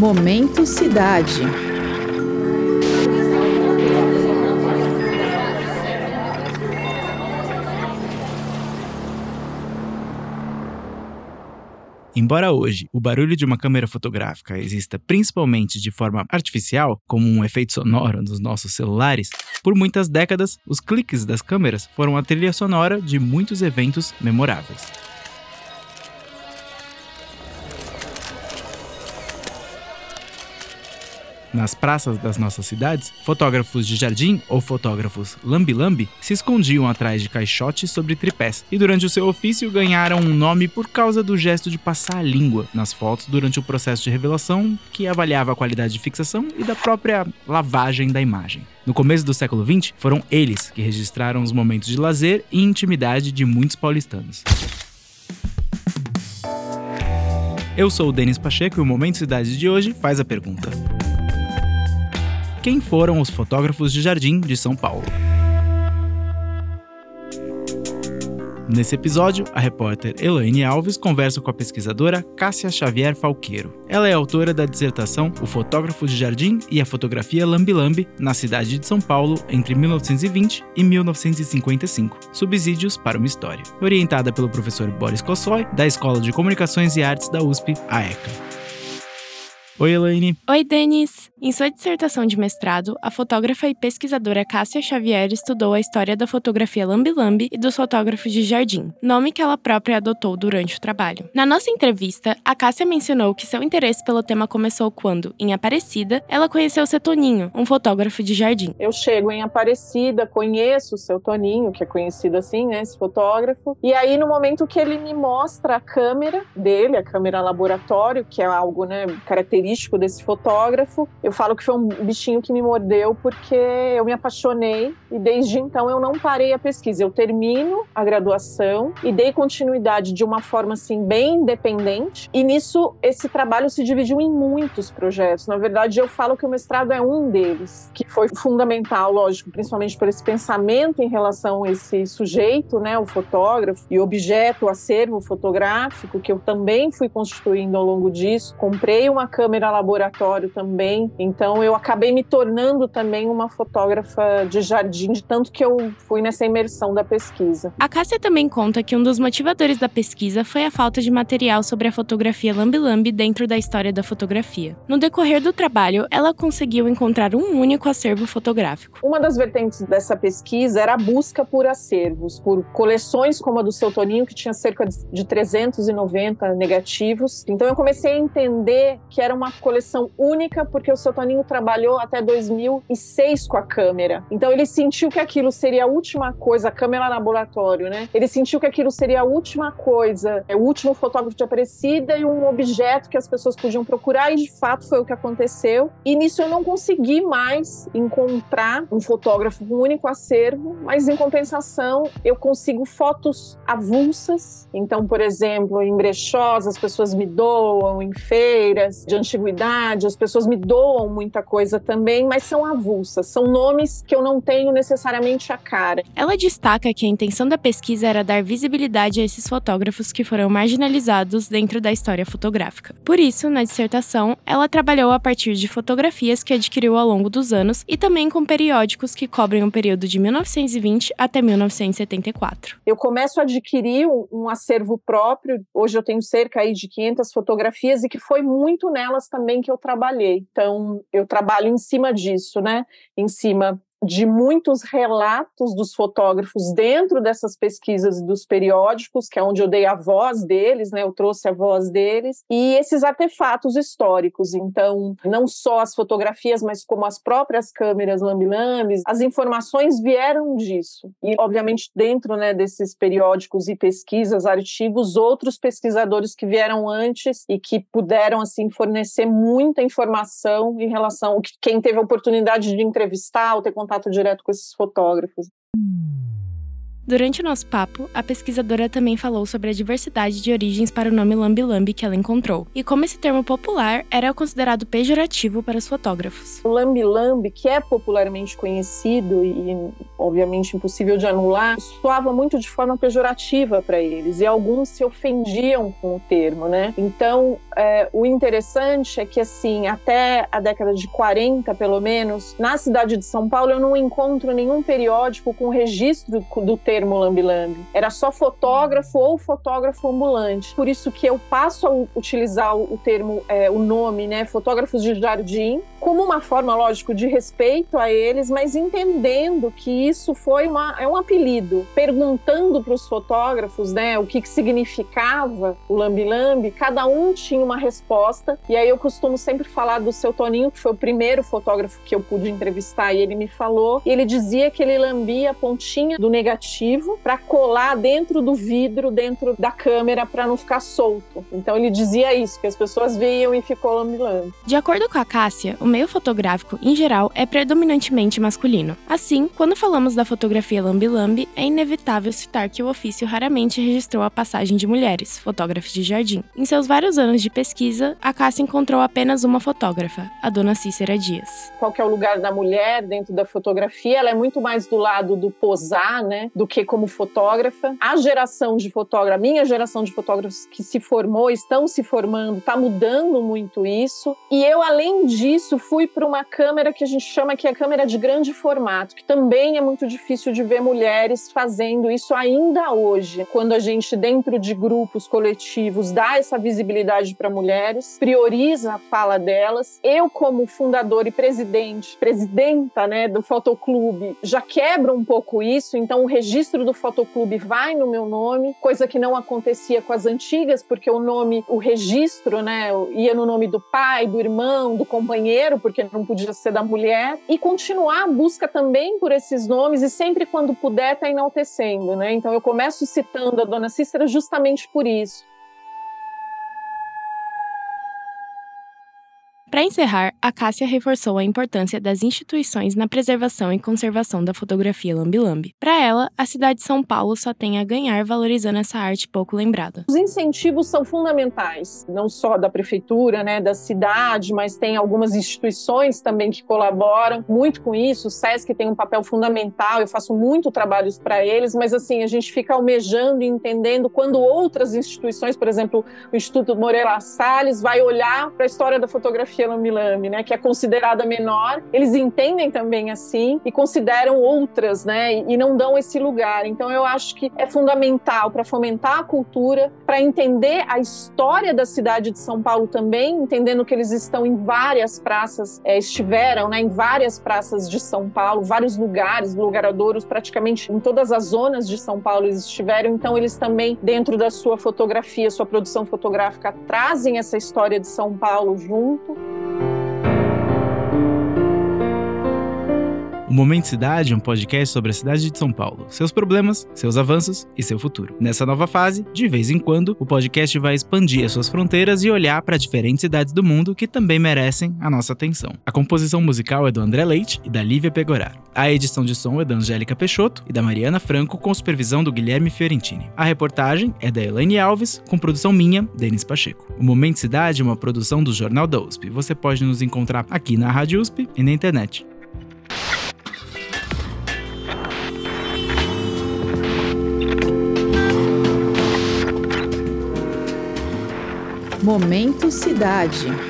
Momento Cidade. Embora hoje o barulho de uma câmera fotográfica exista principalmente de forma artificial, como um efeito sonoro nos nossos celulares, por muitas décadas os cliques das câmeras foram a trilha sonora de muitos eventos memoráveis. Nas praças das nossas cidades, fotógrafos de jardim ou fotógrafos lambi-lambi se escondiam atrás de caixotes sobre tripés e durante o seu ofício ganharam um nome por causa do gesto de passar a língua nas fotos durante o processo de revelação que avaliava a qualidade de fixação e da própria lavagem da imagem. No começo do século XX, foram eles que registraram os momentos de lazer e intimidade de muitos paulistanos. Eu sou o Denis Pacheco e o Momento Cidade de hoje faz a pergunta: quem foram os fotógrafos de jardim de São Paulo. Nesse episódio, a repórter Elaine Alves conversa com a pesquisadora Cássia Xavier Falqueiro. Ela é autora da dissertação O Fotógrafo de Jardim e a Fotografia Lambi Lambi na cidade de São Paulo entre 1920 e 1955, Subsídios para uma História, orientada pelo professor Boris Kossoy, da Escola de Comunicações e Artes da USP, a ECA. Oi, Elaine. Oi, Denis. Em sua dissertação de mestrado, a fotógrafa e pesquisadora Cássia Xavier estudou a história da fotografia lambi-lambi e dos fotógrafos de jardim, nome que ela própria adotou durante o trabalho. Na nossa entrevista, a Cássia mencionou que seu interesse pelo tema começou quando, em Aparecida, ela conheceu o seu Toninho, um fotógrafo de jardim. Eu chego em Aparecida, conheço o seu Toninho, que é conhecido assim, né, esse fotógrafo, e aí no momento que ele me mostra a câmera dele, a câmera laboratório, que é algo, né, característico característico desse fotógrafo. Eu falo que foi um bichinho que me mordeu porque eu me apaixonei e desde então eu não parei a pesquisa. Eu termino a graduação e dei continuidade de uma forma assim bem independente. E nisso esse trabalho se dividiu em muitos projetos. Na verdade, eu falo que o mestrado é um deles, que foi fundamental, lógico, principalmente por esse pensamento em relação a esse sujeito, né, o fotógrafo e objeto, o acervo fotográfico que eu também fui constituindo ao longo disso. Comprei uma câmera câmera laboratório também. Então eu acabei me tornando também uma fotógrafa de jardim, de tanto que eu fui nessa imersão da pesquisa. A Cássia também conta que um dos motivadores da pesquisa foi a falta de material sobre a fotografia lambi-lambi dentro da história da fotografia. No decorrer do trabalho, ela conseguiu encontrar um único acervo fotográfico. Uma das vertentes dessa pesquisa era a busca por acervos, por coleções como a do seu Toninho, que tinha cerca de 390 negativos. Então eu comecei a entender que era uma coleção única, porque o seu Toninho trabalhou até 2006 com a câmera. Então ele sentiu que aquilo seria a última coisa, a câmera laboratório, né? Ele sentiu que aquilo seria a última coisa, é o último fotógrafo de Aparecida e um objeto que as pessoas podiam procurar, e de fato foi o que aconteceu. E nisso eu não consegui mais encontrar um fotógrafo com um único acervo, mas em compensação eu consigo fotos avulsas. Então, por exemplo, em brechós, as pessoas me doam, em feiras de antiguidade as pessoas me doam muita coisa também, mas são avulsas, são nomes que eu não tenho necessariamente a cara. Ela destaca que a intenção da pesquisa era dar visibilidade a esses fotógrafos que foram marginalizados dentro da história fotográfica. Por isso, na dissertação, ela trabalhou a partir de fotografias que adquiriu ao longo dos anos e também com periódicos que cobrem o período de 1920 até 1974. Eu começo a adquirir um acervo próprio, hoje eu tenho cerca aí de 500 fotografias e que foi muito nelas também que eu trabalhei. Então, eu trabalho em cima disso, né? Em cima de muitos relatos dos fotógrafos dentro dessas pesquisas dos periódicos, que é onde eu dei a voz deles, né? Eu trouxe a voz deles e esses artefatos históricos. Então, não só as fotografias, mas como as próprias câmeras lambilambes, as informações vieram disso. E, obviamente, dentro né, desses periódicos e pesquisas, artigos, outros pesquisadores que vieram antes e que puderam assim fornecer muita informação em relação a quem teve a oportunidade de entrevistar ou ter contato direto com esses fotógrafos. Durante o nosso papo, a pesquisadora também falou sobre a diversidade de origens para o nome Lambi Lambi que ela encontrou, e como esse termo popular era considerado pejorativo para os fotógrafos. O Lambi Lambi, que é popularmente conhecido e obviamente impossível de anular, soava muito de forma pejorativa para eles, e alguns se ofendiam com o termo, né? Então, é, o interessante é que, assim, até a década de 40, pelo menos, na cidade de São Paulo, eu não encontro nenhum periódico com registro do termo lambi-lambi. Era só fotógrafo ou fotógrafo ambulante. Por isso que eu passo a utilizar o termo, é, o nome, né, fotógrafos de jardim, como uma forma, lógico, de respeito a eles, mas entendendo que isso foi uma, é um apelido. Perguntando para os fotógrafos, né, o que, que significava o lambi-lambi, cada um tinha uma resposta. E aí eu costumo sempre falar do seu Toninho, que foi o primeiro fotógrafo que eu pude entrevistar, e ele me falou. E ele dizia que ele lambia a pontinha do negativo para colar dentro do vidro, dentro da câmera, para não ficar solto. Então ele dizia isso, que as pessoas viam e ficou lambilando. De acordo com a Cássia, o meio fotográfico, em geral, é predominantemente masculino. Assim, quando falamos da fotografia lambi-lambi, é inevitável citar que o ofício raramente registrou a passagem de mulheres, fotógrafos de jardim. Em seus vários anos de pesquisa, a Cássia encontrou apenas uma fotógrafa, a dona Cícera Dias. Qual é o lugar da mulher dentro da fotografia? Ela é muito mais do lado do posar, né, do que como fotógrafa. A geração de fotógrafos, minha geração de fotógrafos que se formou, estão se formando, está mudando muito isso. E eu, além disso, fui para uma câmera que a gente chama que é a câmera de grande formato, que também é muito difícil de ver mulheres fazendo isso ainda hoje. Quando a gente, dentro de grupos coletivos, dá essa visibilidade para mulheres, prioriza a fala delas. Eu, como fundador e presidente, presidenta né, do Fotoclube, já quebro um pouco isso, então o registro do Fotoclube vai no meu nome, coisa que não acontecia com as antigas, porque o nome, o registro, né, ia no nome do pai, do irmão, do companheiro, porque não podia ser da mulher, e continuar a busca também por esses nomes e sempre quando puder tá enaltecendo, né? Então eu começo citando a dona Cícera justamente por isso. Para encerrar, a Cássia reforçou a importância das instituições na preservação e conservação da fotografia lambi-lambi. Para ela, a cidade de São Paulo só tem a ganhar valorizando essa arte pouco lembrada. Os incentivos são fundamentais, não só da prefeitura, né, da cidade, mas tem algumas instituições também que colaboram muito com isso. O SESC tem um papel fundamental, eu faço muito trabalhos para eles, mas assim, a gente fica almejando e entendendo quando outras instituições, por exemplo, o Instituto Moreira Salles, vai olhar para a história da fotografia fotografia lambi-lambi, né, que é considerada menor, eles entendem também assim e consideram outras, né, e não dão esse lugar. Então eu acho que é fundamental para fomentar a cultura, para entender a história da cidade de São Paulo também, entendendo que eles estão em várias praças, é, estiveram, né, em várias praças de São Paulo, vários lugares, lugaradouros, praticamente em todas as zonas de São Paulo eles estiveram. Então eles também dentro da sua fotografia, sua produção fotográfica trazem essa história de São Paulo junto. O Momento Cidade é um podcast sobre a cidade de São Paulo, seus problemas, seus avanços e seu futuro. Nessa nova fase, de vez em quando, o podcast vai expandir as suas fronteiras e olhar para diferentes cidades do mundo que também merecem a nossa atenção. A composição musical é do André Leite e da Lívia Pegoraro. A edição de som é da Angélica Peixoto e da Mariana Franco, com supervisão do Guilherme Fiorentini. A reportagem é da Elaine Alves, com produção minha, Denis Pacheco. O Momento Cidade é uma produção do Jornal da USP. Você pode nos encontrar aqui na Rádio USP e na internet. Momento Cidade.